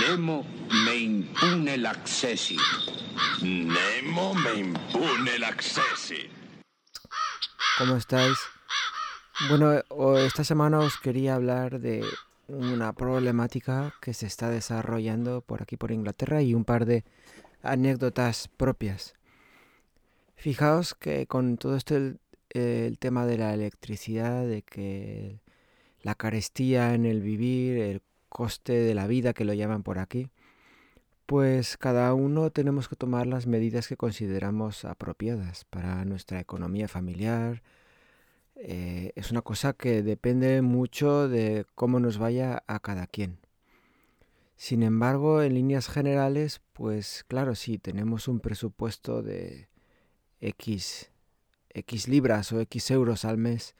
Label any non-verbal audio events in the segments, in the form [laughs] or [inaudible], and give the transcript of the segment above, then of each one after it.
Nemo me impune l'accessi. Nemo me impune l'accessi. ¿Cómo estáis? Bueno, o- esta semana os quería hablar de una problemática que se está desarrollando por aquí por Inglaterra y un par de anécdotas propias. Fijaos que con todo esto el, el tema de la electricidad, de que la carestía en el vivir, el coste de la vida que lo llaman por aquí, pues cada uno tenemos que tomar las medidas que consideramos apropiadas para nuestra economía familiar. Eh, es una cosa que depende mucho de cómo nos vaya a cada quien. Sin embargo, en líneas generales, pues claro, sí, tenemos un presupuesto de X, X libras o X euros al mes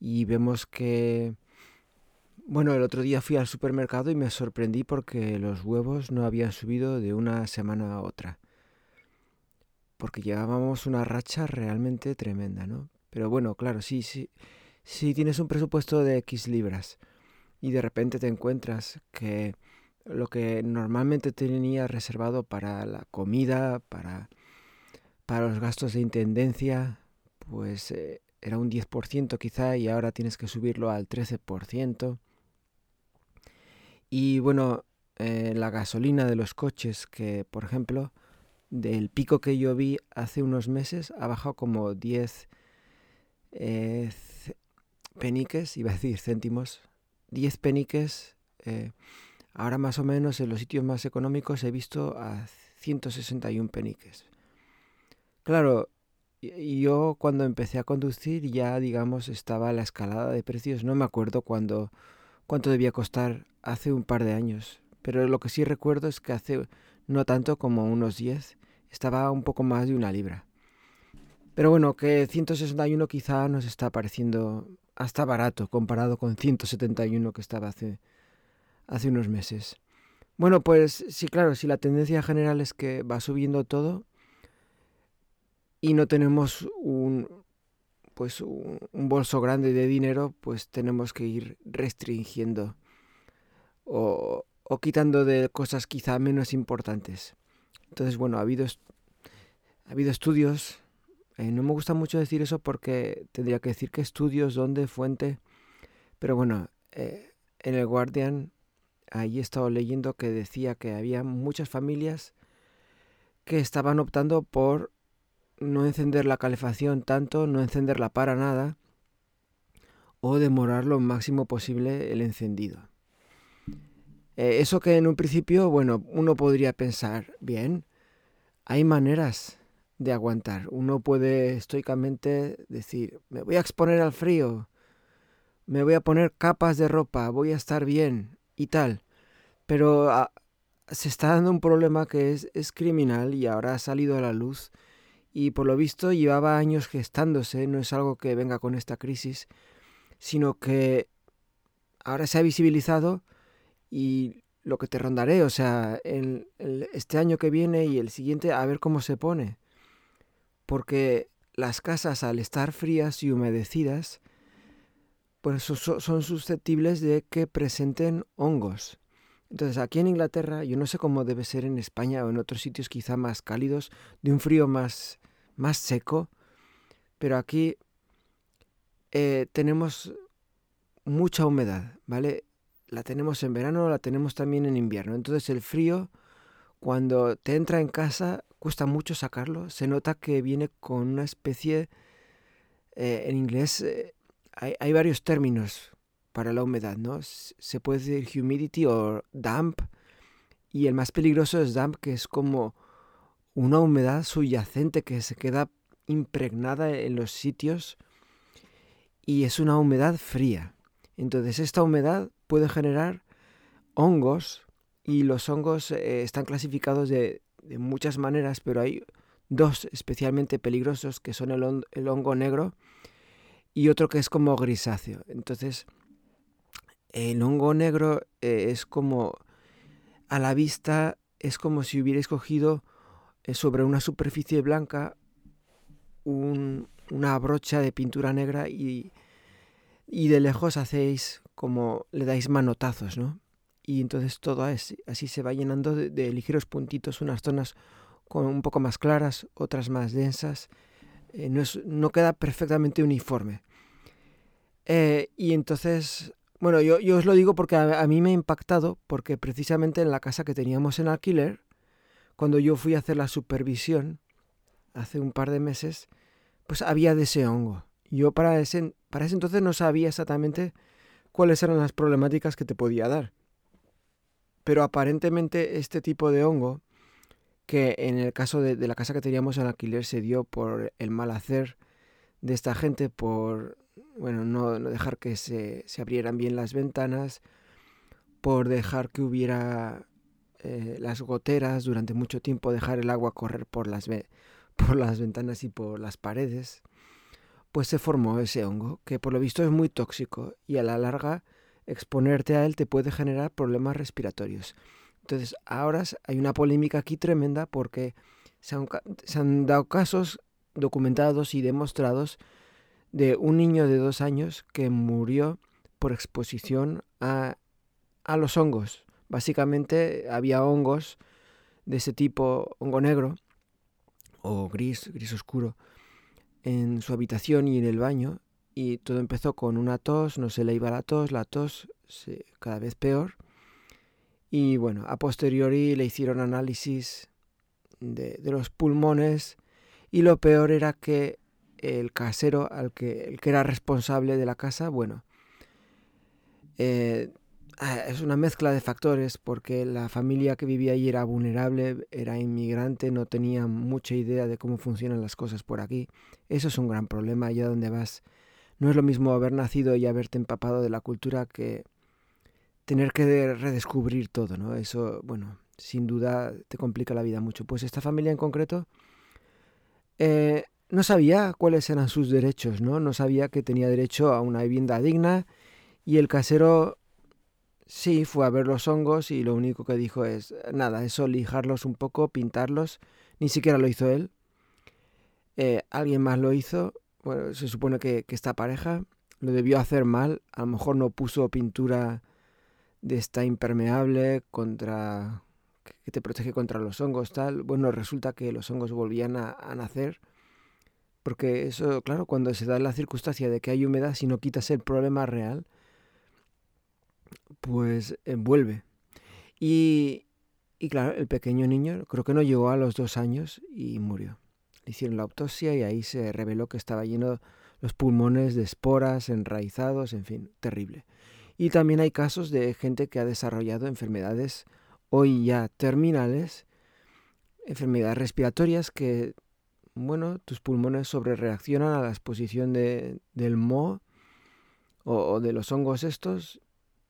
y vemos que, bueno, el otro día fui al supermercado y me sorprendí porque los huevos no habían subido de una semana a otra. Porque llevábamos una racha realmente tremenda, ¿no? Pero bueno, claro, sí, sí, si tienes un presupuesto de X libras y de repente te encuentras que lo que normalmente tenías reservado para la comida, para, para los gastos de intendencia, pues eh, era un 10% quizá y ahora tienes que subirlo al 13%. Y bueno, eh, la gasolina de los coches, que por ejemplo, del pico que yo vi hace unos meses, ha bajado como 10 eh, peniques, iba a decir céntimos, 10 peniques. eh, ahora más o menos en los sitios más económicos he visto a 161 peniques. Claro, yo cuando empecé a conducir ya digamos estaba la escalada de precios, no me acuerdo cuándo cuánto debía costar hace un par de años, pero lo que sí recuerdo es que hace no tanto como unos 10 estaba un poco más de una libra. Pero bueno, que 161 quizá nos está pareciendo hasta barato comparado con 171 que estaba hace, hace unos meses. Bueno, pues sí, claro, si la tendencia general es que va subiendo todo y no tenemos un, pues un, bolso grande de dinero, pues tenemos que ir restringiendo o, quitando de cosas quizá menos importantes. Entonces, bueno, ha habido, ha habido estudios, eh, no me gusta mucho decir eso porque tendría que decir que estudios, dónde, fuente, pero bueno, eh, en el Guardian, ahí he estado leyendo que decía que había muchas familias que estaban optando por no encender la calefacción tanto, no encenderla para nada, o demorar lo máximo posible el encendido. Eh, eso que en un principio, bueno, uno podría pensar, bien, hay maneras de aguantar. Uno puede estoicamente decir, me voy a exponer al frío, me voy a poner capas de ropa, voy a estar bien y tal. Pero ah, se está dando un problema que es, es criminal y ahora ha salido a la luz y por lo visto llevaba años gestándose, no es algo que venga con esta crisis, sino que ahora se ha visibilizado y lo que te rondaré, o sea, este año que viene y el siguiente, a ver cómo se pone. Porque las casas al estar frías y humedecidas, pues so- so- son susceptibles de que presenten hongos. Entonces aquí en Inglaterra, yo no sé cómo debe ser en España o en otros sitios quizá más cálidos, de un frío más, más seco, pero aquí eh, tenemos mucha humedad, ¿vale? La tenemos en verano, la tenemos también en invierno. Entonces el frío, cuando te entra en casa, cuesta mucho sacarlo. Se nota que viene con una especie, eh, en inglés eh, hay, hay varios términos para la humedad, ¿no? Se puede decir humidity o damp. Y el más peligroso es damp, que es como una humedad subyacente que se queda impregnada en los sitios y es una humedad fría. Entonces esta humedad puede generar hongos y los hongos eh, están clasificados de, de muchas maneras, pero hay dos especialmente peligrosos que son el, el hongo negro y otro que es como grisáceo. Entonces el hongo negro eh, es como a la vista es como si hubierais cogido eh, sobre una superficie blanca un- una brocha de pintura negra y, y de lejos hacéis como le dais manotazos, ¿no? y entonces todo así, así se va llenando de, ligeros puntitos, unas zonas con un poco más claras, otras más densas. Eh, no, no, queda perfectamente uniforme. Y entonces, bueno, yo, os lo digo porque a, mí me ha impactado, porque precisamente en la casa que teníamos en alquiler, cuando yo fui a hacer la supervisión, hace un par de meses, pues había de ese hongo. Yo para ese, para ese entonces no sabía exactamente cuáles eran las problemáticas que te podía dar. Pero aparentemente este tipo de hongo, que en el caso de, la casa que teníamos en alquiler se dio por el mal hacer de esta gente, por bueno, no, dejar que se, abrieran bien las ventanas, por dejar que hubiera eh, las goteras durante mucho tiempo, dejar el agua correr por las, por las ventanas y por las paredes, pues se formó ese hongo, que por lo visto es muy tóxico y a la larga exponerte a él te puede generar problemas respiratorios. Entonces, ahora hay una polémica aquí tremenda porque se han, dado casos documentados y demostrados de un niño de dos años que murió por exposición a, a los hongos. Básicamente había hongos de ese tipo, hongo negro o gris, gris oscuro, en su habitación y en el baño, y todo empezó con una tos, no se le iba la tos, la tos cada vez peor. Y bueno, a posteriori le hicieron análisis de, los pulmones y lo peor era que el casero, al que, el que era responsable de la casa, bueno, eh, ah, es una mezcla de factores porque la familia que vivía allí era vulnerable, era inmigrante, no tenía mucha idea de cómo funcionan las cosas por aquí. Eso es un gran problema allá donde vas no es lo mismo haber nacido y haberte empapado de la cultura que tener que redescubrir todo, ¿no? Eso, bueno, sin duda te complica la vida mucho. Pues esta familia en concreto eh, no sabía cuáles eran sus derechos, ¿no? No sabía que tenía derecho a una vivienda digna y el casero sí fue a ver los hongos y lo único que dijo es, nada, eso lijarlos un poco, pintarlos, ni siquiera lo hizo él. Eh, alguien más lo hizo bueno, se supone que, esta pareja lo debió hacer mal, a lo mejor no puso pintura de esta impermeable contra que te protege contra los hongos tal. Bueno, resulta que los hongos volvían a, nacer porque eso, claro, cuando se da la circunstancia de que hay humedad, si no quitas el problema real, pues envuelve. Y, y claro, el pequeño niño creo que no llegó a los dos años y murió hicieron la autopsia y ahí se reveló que estaba lleno los pulmones de esporas, enraizados, en fin, terrible. Y también hay casos de gente que ha desarrollado enfermedades hoy ya terminales, enfermedades respiratorias que, bueno, tus pulmones sobrereaccionan a la exposición de, del moho o, de los hongos estos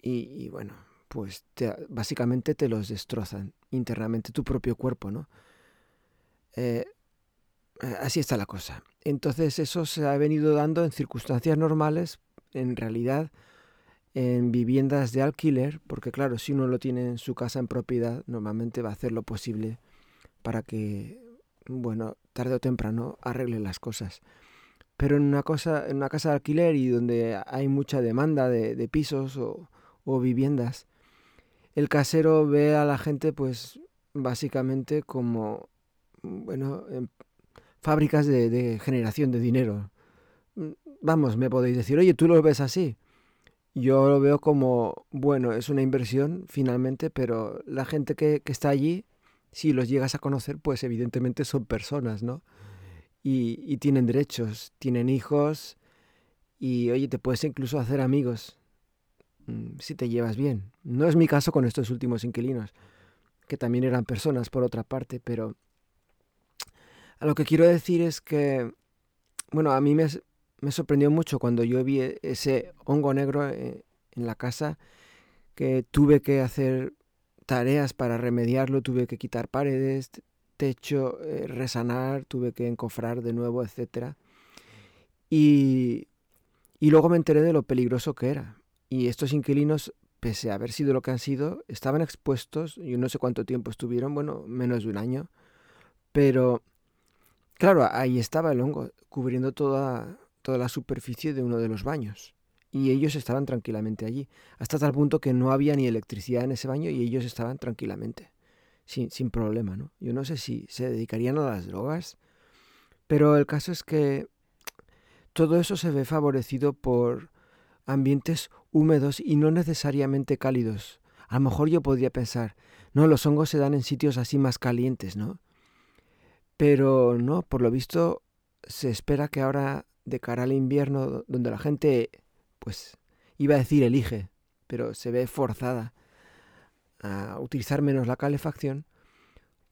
y, bueno, pues básicamente te los destrozan internamente tu propio cuerpo, ¿no? Eh, así está la cosa. Entonces eso se ha venido dando en circunstancias normales, en realidad en viviendas de alquiler, porque claro, si uno lo tiene en su casa en propiedad, normalmente va a hacer lo posible para que, bueno, tarde o temprano arregle las cosas. Pero en una, cosa, en una casa de alquiler y donde hay mucha demanda de, pisos o, viviendas, el casero ve a la gente pues básicamente como, bueno, fábricas de, generación de dinero. Mm, vamos, me podéis decir, oye, tú lo ves así. Yo lo veo como, bueno, es una inversión finalmente, pero la gente que, está allí, si los llegas a conocer, pues evidentemente son personas, ¿no? Y, tienen derechos, tienen hijos y, oye, te puedes incluso hacer amigos mm, si te llevas bien. No es mi caso con estos últimos inquilinos, que también eran personas por otra parte, pero lo que quiero decir es que, bueno, a mí me, sorprendió mucho cuando yo vi e, ese hongo negro eh, en la casa, que tuve que hacer tareas para remediarlo, tuve que quitar paredes, techo, eh, resanar, tuve que encofrar de nuevo, etc. Y, y luego me enteré de lo peligroso que era. Y estos inquilinos, pese a haber sido lo que han sido, estaban expuestos, yo no sé cuánto tiempo estuvieron, bueno, menos de un año, pero Claro, ahí estaba el hongo, cubriendo toda, toda la superficie de uno de los baños. Y ellos estaban tranquilamente allí, hasta tal punto que no había ni electricidad en ese baño y ellos estaban tranquilamente, sin, sin problema, ¿no? Yo no sé si se dedicarían a las drogas, pero el caso es que todo eso se ve favorecido por ambientes húmedos y no necesariamente cálidos. A lo mejor yo podría pensar, no, los hongos se dan en sitios así más calientes, ¿no? Pero no, por lo visto se espera que ahora de cara al invierno, donde la gente, pues, iba a decir elige, pero se ve forzada a utilizar menos la calefacción,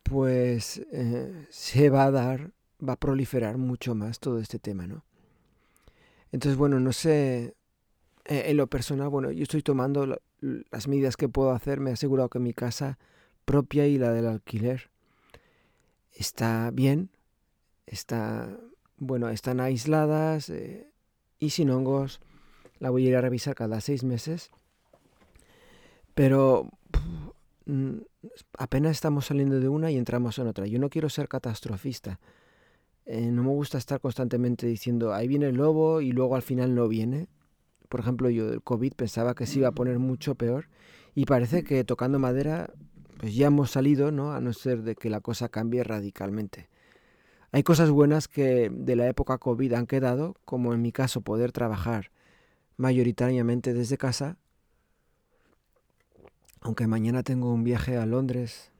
pues eh, se va a dar, va a proliferar mucho más todo este tema, ¿no? Entonces, bueno, no sé, eh, en lo personal, bueno, yo estoy tomando las medidas que puedo hacer, me he asegurado que mi casa propia y la del alquiler está bien, está, bueno, están aisladas eh, y sin hongos. La voy a ir a revisar cada seis meses. Pero mm, apenas estamos saliendo de una y entramos en otra. Yo no quiero ser catastrofista. Eh, no me gusta estar constantemente diciendo, ahí viene el lobo y luego al final no viene. Por ejemplo, yo del COVID pensaba que se iba a poner mucho peor y parece que tocando madera pues ya hemos salido, ¿no? A no ser de que la cosa cambie radicalmente. Hay cosas buenas que de la época COVID han quedado, como en mi caso poder trabajar mayoritariamente desde casa, aunque mañana tengo un viaje a Londres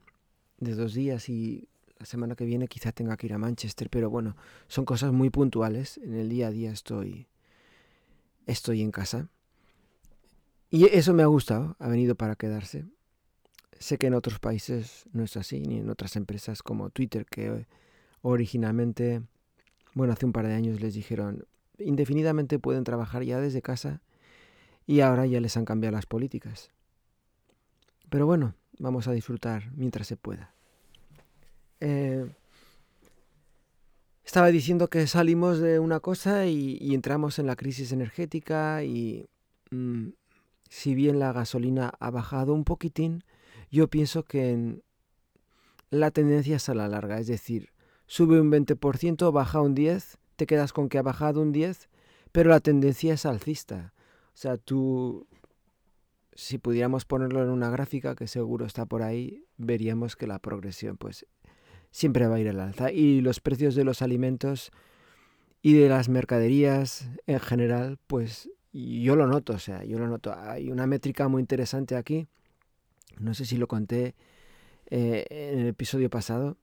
de dos días y la semana que viene quizá tenga que ir a Manchester, pero bueno, son cosas muy puntuales. En el día a día estoy, estoy en casa. Y eso me ha gustado, ha venido para quedarse. Sé que en otros países no es así, ni en otras empresas como Twitter, que originalmente, bueno, hace un par de años les dijeron, indefinidamente pueden trabajar ya desde casa y ahora ya les han cambiado las políticas. Pero bueno, vamos a disfrutar mientras se pueda. Eh, estaba diciendo que salimos de una cosa y, entramos en la crisis energética y mm, si bien la gasolina ha bajado un poquitín, yo pienso que la tendencia es a la larga, es decir, sube un 20%, baja un 10%, te quedas con que ha bajado un 10%, pero la tendencia es alcista. O sea, tú, si pudiéramos ponerlo en una gráfica, que seguro está por ahí, veríamos que la progresión pues siempre va a ir al alza. Y los precios de los alimentos y de las mercaderías en general, pues yo lo noto, o sea, yo lo noto. Hay una métrica muy interesante aquí no sé si lo conté eh, en el episodio pasado,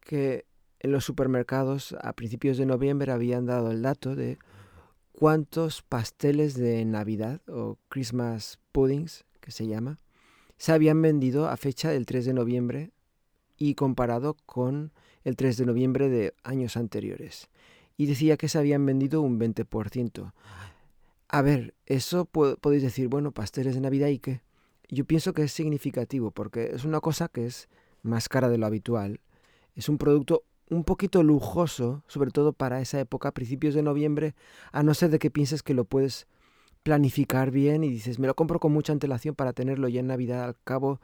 que en los supermercados a principios de noviembre habían dado el dato de cuántos pasteles de Navidad o Christmas puddings, que se llama, se habían vendido a fecha del 3 de noviembre y comparado con el 3 de noviembre de años anteriores. Y decía que se habían vendido un 20%. A ver, eso podéis decir, bueno, pasteles de Navidad y qué yo pienso que es significativo porque es una cosa que es más cara de lo habitual. Es un producto un poquito lujoso, sobre todo para esa época, principios de noviembre, a no ser de que pienses que lo puedes planificar bien y dices, me lo compro con mucha antelación para tenerlo ya en Navidad. Al cabo,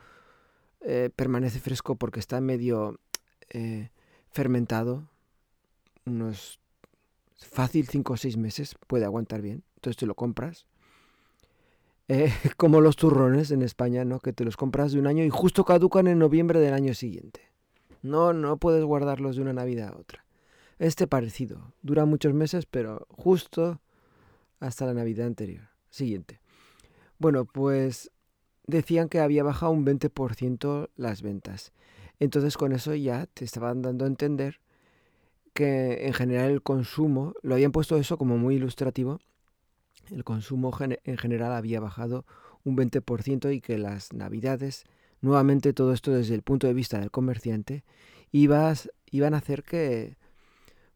eh, permanece fresco porque está medio eh, fermentado. Unos fácil 5 o 6 meses puede aguantar bien. Entonces te lo compras eh, [laughs] como los turrones en España, ¿no? Que te los compras de un año y justo caducan en noviembre del año siguiente. No, no puedes guardarlos de una Navidad a otra. Este parecido. Dura muchos meses, pero justo hasta la Navidad anterior. Siguiente. Bueno, pues decían que había bajado un 20% las ventas. Entonces con eso ya te estaban dando a entender que en general el consumo, lo habían puesto eso como muy ilustrativo, el consumo en general había bajado un 20% y que las navidades, nuevamente todo esto desde el punto de vista del comerciante, ibas, iban a hacer que,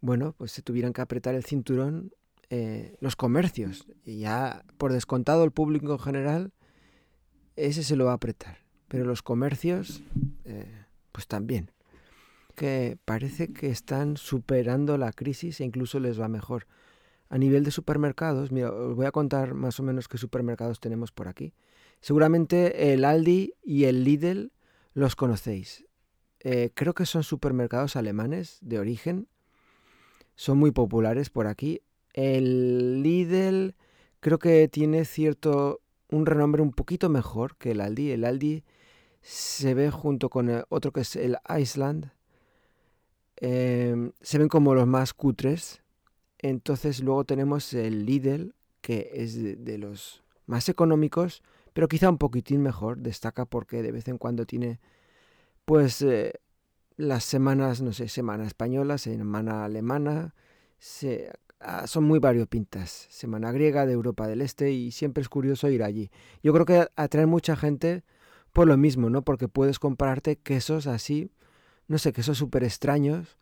bueno, pues se tuvieran que apretar el cinturón eh, los comercios. Y ya por descontado el público en general, ese se lo va a apretar. Pero los comercios, eh, pues también. Que parece que están superando la crisis e incluso les va mejor. A nivel de supermercados, mira, os voy a contar más o menos qué supermercados tenemos por aquí. Seguramente el Aldi y el Lidl los conocéis. Eh, creo que son supermercados alemanes de origen. Son muy populares por aquí. El Lidl creo que tiene cierto un renombre un poquito mejor que el Aldi. El Aldi se ve junto con otro que es el Iceland. Em, se ven como los más cutres. Entonces luego tenemos el Lidl, que es de, los más económicos, pero quizá un poquitín mejor. Destaca porque de vez en cuando tiene, pues, eh, las semanas, no sé, semana española, semana alemana, se, Ah, son muy variopintas. Semana griega de Europa del Este y siempre es curioso ir allí. Yo creo que atrae mucha gente por lo mismo, ¿no? Porque puedes comprarte quesos así, no sé, quesos súper extraños.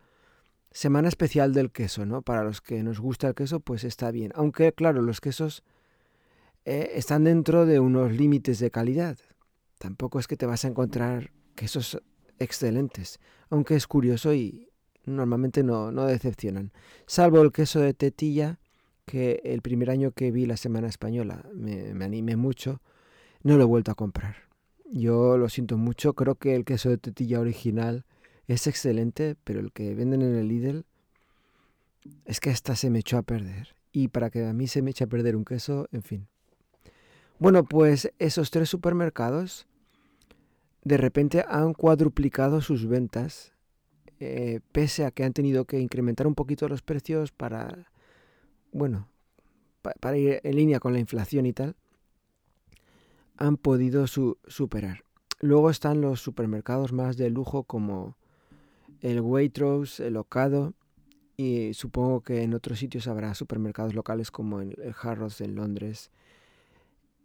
Semana especial del queso, ¿no? Para los que nos gusta el queso, pues está bien. Aunque, claro, los quesos eh, están dentro de unos límites de calidad. Tampoco es que te vas a encontrar quesos excelentes. Aunque es curioso y, normalmente no, no decepcionan. Salvo el queso de tetilla, que el primer año que vi la Semana Española me, me animé mucho, no lo he vuelto a comprar. Yo lo siento mucho, creo que el queso de tetilla original es excelente, pero el que venden en el Lidl es que hasta se me echó a perder. Y para que a mí se me eche a perder un queso, en fin. Bueno, pues esos tres supermercados de repente han cuadruplicado sus ventas eh, pese a que han tenido que incrementar un poquito los precios para, bueno, para ir en línea con la inflación y tal, han podido superar. Luego están los supermercados más de lujo como el Waitrose, el Ocado y supongo que en otros sitios habrá supermercados locales como el, Harrods en Londres.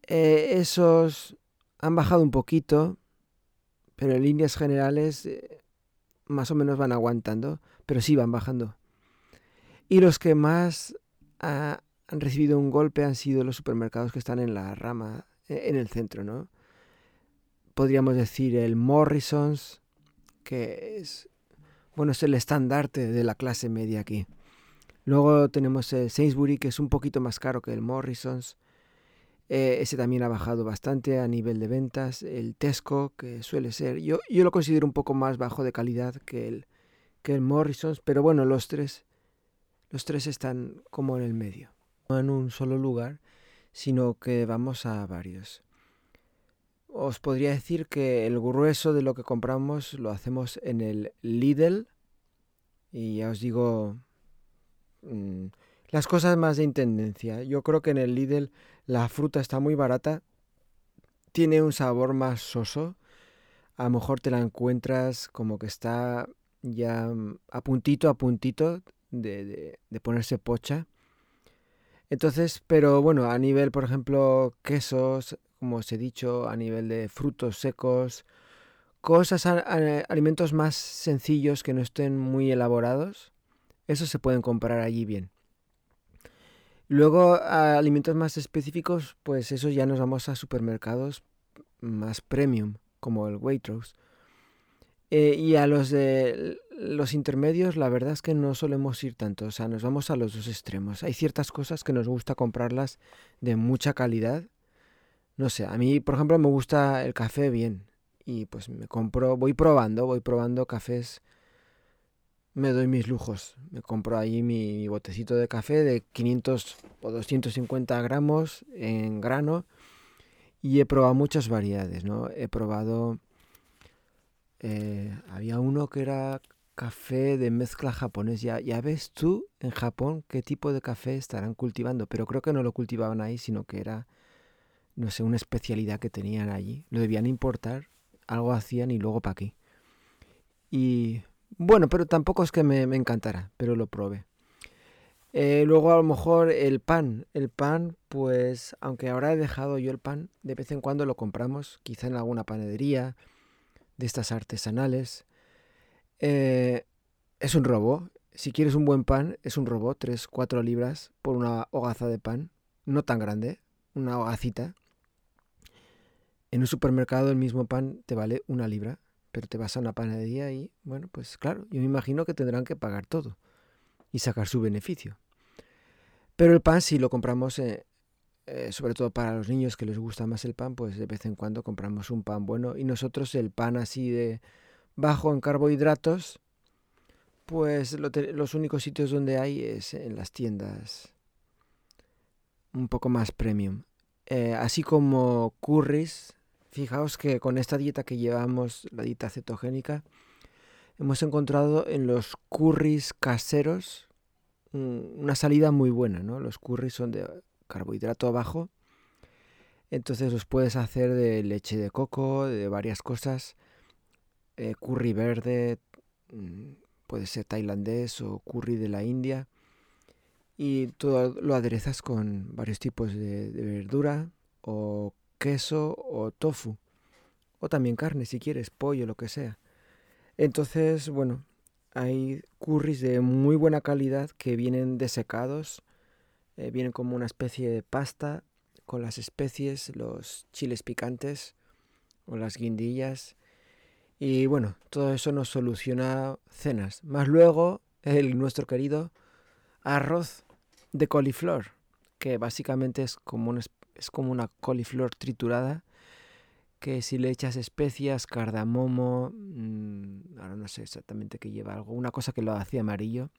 Eh, esos han bajado un poquito, pero en líneas generales eh, más o menos van aguantando, pero sí van bajando. Y los que más han recibido un golpe han sido los supermercados que están en la rama, e, en el centro, ¿no? Podríamos decir el Morrison's, que es, bueno, es el estandarte de la clase media aquí. Luego tenemos el Sainsbury, que es un poquito más caro que el Morrison's. Eh, ese también ha bajado bastante a nivel de ventas. El Tesco, que suele ser, yo, yo lo considero un poco más bajo de calidad que el, que el Morrison's, pero bueno, los tres, los tres están como en el medio. No en un solo lugar, sino que vamos a varios. Os podría decir que el grueso de lo que compramos lo hacemos en el Lidl. Y ya os digo, mm, las cosas más de intendencia. Yo creo que en el Lidl la fruta está muy barata, tiene un sabor más soso. A lo mejor te la encuentras como que está ya mm, a puntito a puntito de, de, ponerse pocha. Entonces, pero bueno, a nivel, por ejemplo, quesos, como os he dicho, a nivel de frutos secos, cosas, alimentos más sencillos que no estén muy elaborados, esos se pueden comprar allí bien. Luego, a alimentos más específicos, pues eso ya nos vamos a supermercados más premium, como el Waitrose. Eh, y a los de los intermedios, la verdad es que no solemos ir tanto, o sea, nos vamos a los dos extremos. Hay ciertas cosas que nos gusta comprarlas de mucha calidad. No sé, a mí, por ejemplo, me gusta el café bien. Y pues me compro, voy probando, voy probando cafés me doy mis lujos. Me compro ahí mi, botecito de café de 500 o 250 gramos en grano y he probado muchas variedades, ¿no? He probado... Eh, había uno que era café de mezcla japonés. Ya, ya ves tú en Japón qué tipo de café estarán cultivando, pero creo que no lo cultivaban ahí, sino que era, no sé, una especialidad que tenían allí. Lo debían importar, algo hacían y luego para aquí. Y bueno, pero tampoco es que me, encantara, pero lo probé. Eh, luego a lo mejor el pan. El pan, pues, aunque ahora he dejado yo el pan, de vez en cuando lo compramos, quizá en alguna panadería de estas artesanales. Eh, es un robo. Si quieres un buen pan, es un robo, 3, 4 libras por una hogaza de pan. No tan grande, una hogacita. En un supermercado el mismo pan te vale una libra pero te vas a una panadería y, bueno, pues claro, yo me imagino que tendrán que pagar todo y sacar su beneficio. Pero el pan, si lo compramos, eh, eh, sobre todo para los niños que les gusta más el pan, pues de vez en cuando compramos un pan bueno y nosotros el pan así de bajo en carbohidratos, pues los únicos sitios donde hay es en las tiendas un poco más premium. Eh, así como curries, fijaos que con esta dieta que llevamos, la dieta cetogénica, hemos encontrado en los curries caseros una salida muy buena, ¿no? Los curries son de carbohidrato bajo, entonces los puedes hacer de leche de coco, de varias cosas, eh, curry verde, mm, puede ser tailandés o curry de la India, y todo lo aderezas con varios tipos de, de verdura o queso o tofu, o también carne si quieres, pollo, lo que sea. Entonces, bueno, hay curries de muy buena calidad que vienen desecados, eh, vienen como una especie de pasta con las especies, los chiles picantes o las guindillas. Y bueno, todo eso nos soluciona cenas. Más luego, el nuestro querido arroz de coliflor, que básicamente es como, es como una coliflor triturada que si le echas especias, cardamomo, mm, ahora no sé exactamente qué lleva algo, una cosa que lo hacía amarillo,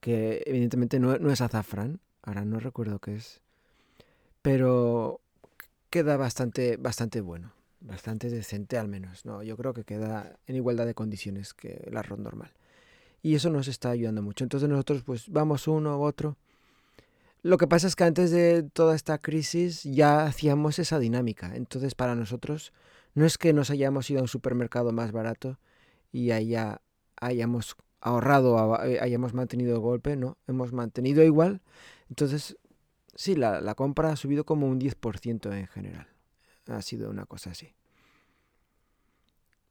que evidentemente no, es azafrán, ahora no recuerdo qué es, pero queda bastante, bastante bueno, bastante decente al menos, no, yo creo que queda en igualdad de condiciones que el arroz normal. Y eso nos está ayudando mucho. Entonces nosotros pues vamos uno u otro lo que pasa es que antes de toda esta crisis ya hacíamos esa dinámica. Entonces para nosotros no es que nos hayamos ido a un supermercado más barato y haya, hayamos ahorrado, eh, hayamos mantenido el golpe, no, hemos mantenido igual. Entonces, sí, la, compra ha subido como un 10% en general. Ha sido una cosa así.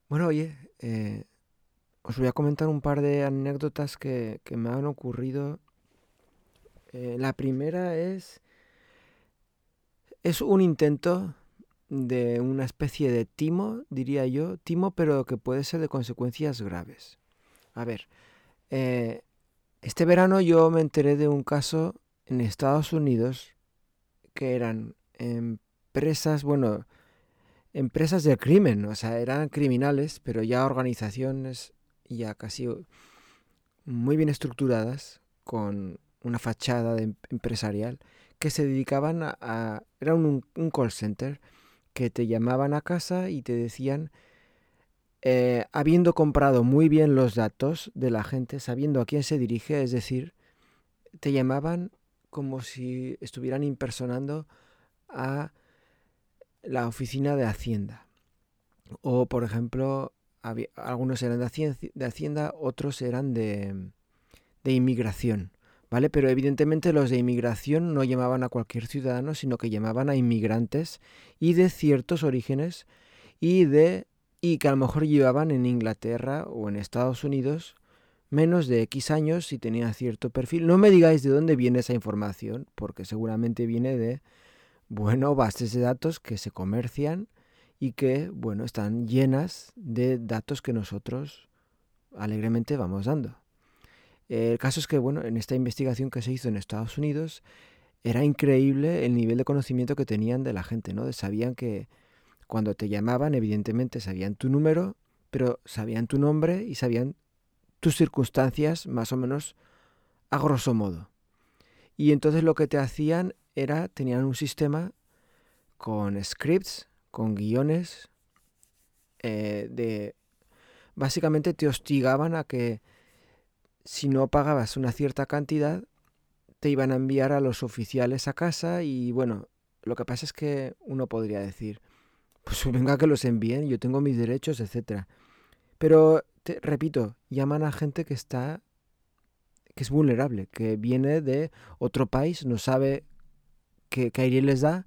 Bueno, oye, eh, os voy a comentar un par de anécdotas que, que me han ocurrido eh, la primera es, es un intento de una especie de timo, diría yo, timo, pero que puede ser de consecuencias graves. A ver, eh, este verano yo me enteré de un caso en Estados Unidos que eran empresas, bueno, empresas del crimen, o sea, eran criminales, pero ya organizaciones ya casi muy bien estructuradas, con una fachada em, empresarial, que se dedicaban a... era un, call center que te llamaban a casa y te decían, eh, habiendo comprado muy bien los datos de la gente, sabiendo a quién se dirige, es decir, te llamaban como si estuvieran impersonando a la oficina de Hacienda. O, por ejemplo, algunos eran de Hacienda, otros eran de, de inmigración. ¿Vale? Pero evidentemente los de inmigración no llamaban a cualquier ciudadano, sino que llamaban a inmigrantes y de ciertos orígenes y de y que a lo mejor llevaban en Inglaterra o en Estados Unidos menos de X años y tenían cierto perfil. No me digáis de dónde viene esa información, porque seguramente viene de bueno, bases de datos que se comercian y que, bueno, están llenas de datos que nosotros alegremente vamos dando. El caso es que, bueno, en esta investigación que se hizo en Estados Unidos, era increíble el nivel de conocimiento que tenían de la gente, ¿no? Sabían que cuando te llamaban, evidentemente sabían tu número, pero sabían tu nombre y sabían tus circunstancias más o menos a grosso modo. Y entonces lo que te hacían era, tenían un sistema con scripts, con guiones, eh, de... Básicamente te hostigaban a que si no pagabas una cierta cantidad, te iban a enviar a los oficiales a casa y bueno, lo que pasa es que uno podría decir, pues venga que los envíen, yo tengo mis derechos, etc. Pero, te, repito, llaman a gente que está, que es vulnerable, que viene de otro país, no sabe qué, aire les da.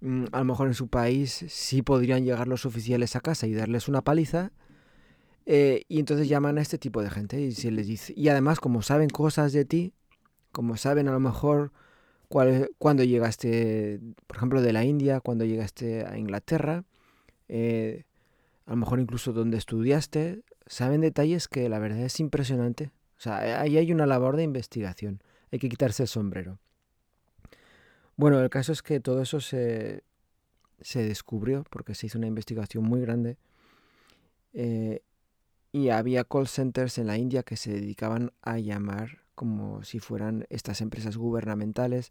Mm, a lo mejor en su país sí podrían llegar los oficiales a casa y darles una paliza, eh, y entonces llaman a este tipo de gente y se les dice. Y además, como saben cosas de ti, como saben a lo mejor cuál, cuando llegaste, por ejemplo, de la India, cuando llegaste a Inglaterra, eh, a lo mejor incluso donde estudiaste, saben detalles que la verdad es impresionante. O sea, ahí hay una labor de investigación. Hay que quitarse el sombrero. Bueno, el caso es que todo eso se, se descubrió porque se hizo una investigación muy grande. Eh, y había call centers en la India que se dedicaban a llamar como si fueran estas empresas gubernamentales.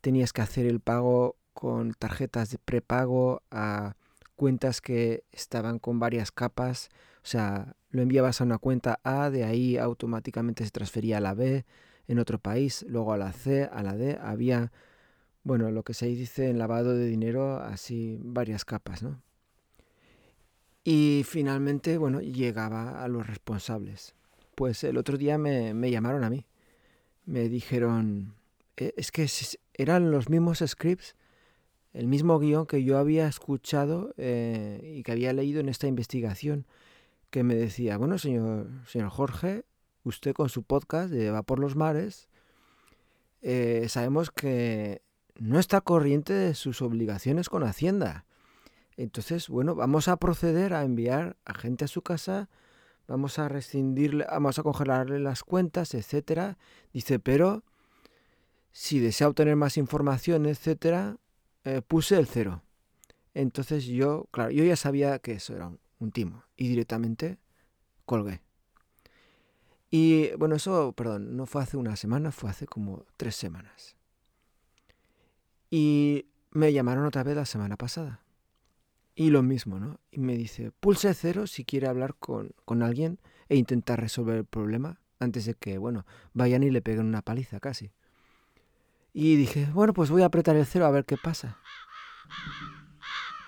Tenías que hacer el pago con tarjetas de prepago a cuentas que estaban con varias capas. O sea, lo enviabas a una cuenta A, de ahí automáticamente se transfería a la B en otro país, luego a la C, a la D. Había, bueno, lo que se dice en lavado de dinero, así varias capas, ¿no? Y finalmente, bueno, llegaba a los responsables. Pues el otro día me, llamaron a mí. Me dijeron, e, es que eran los mismos scripts, el mismo guion que yo había escuchado eh, y que había leído en esta investigación, que me decía, bueno, señor, señor Jorge, usted con su podcast de Va por los Mares, eh, sabemos que no está corriente de sus obligaciones con Hacienda. Entonces, bueno, vamos a proceder a enviar a gente a su casa, vamos a rescindirle, vamos a congelarle las cuentas, etcétera. Dice, pero si desea obtener más información, etcétera, eh, puse el cero. Entonces yo, claro, yo ya sabía que eso era un timo y directamente colgué. Y bueno, eso, perdón, no fue hace una semana, fue hace como tres semanas. Y me llamaron otra vez la semana pasada. Y lo mismo, ¿no? Y me dice, pulse cero si quiere hablar con, con alguien e intentar resolver el problema antes de que, bueno, vayan y le peguen una paliza casi. Y dije, bueno, pues voy a apretar el cero a ver qué pasa.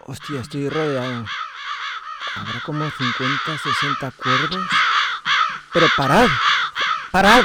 Hostia, estoy rodeado. Habrá como 50, 60 cuervos. Pero parad, parad.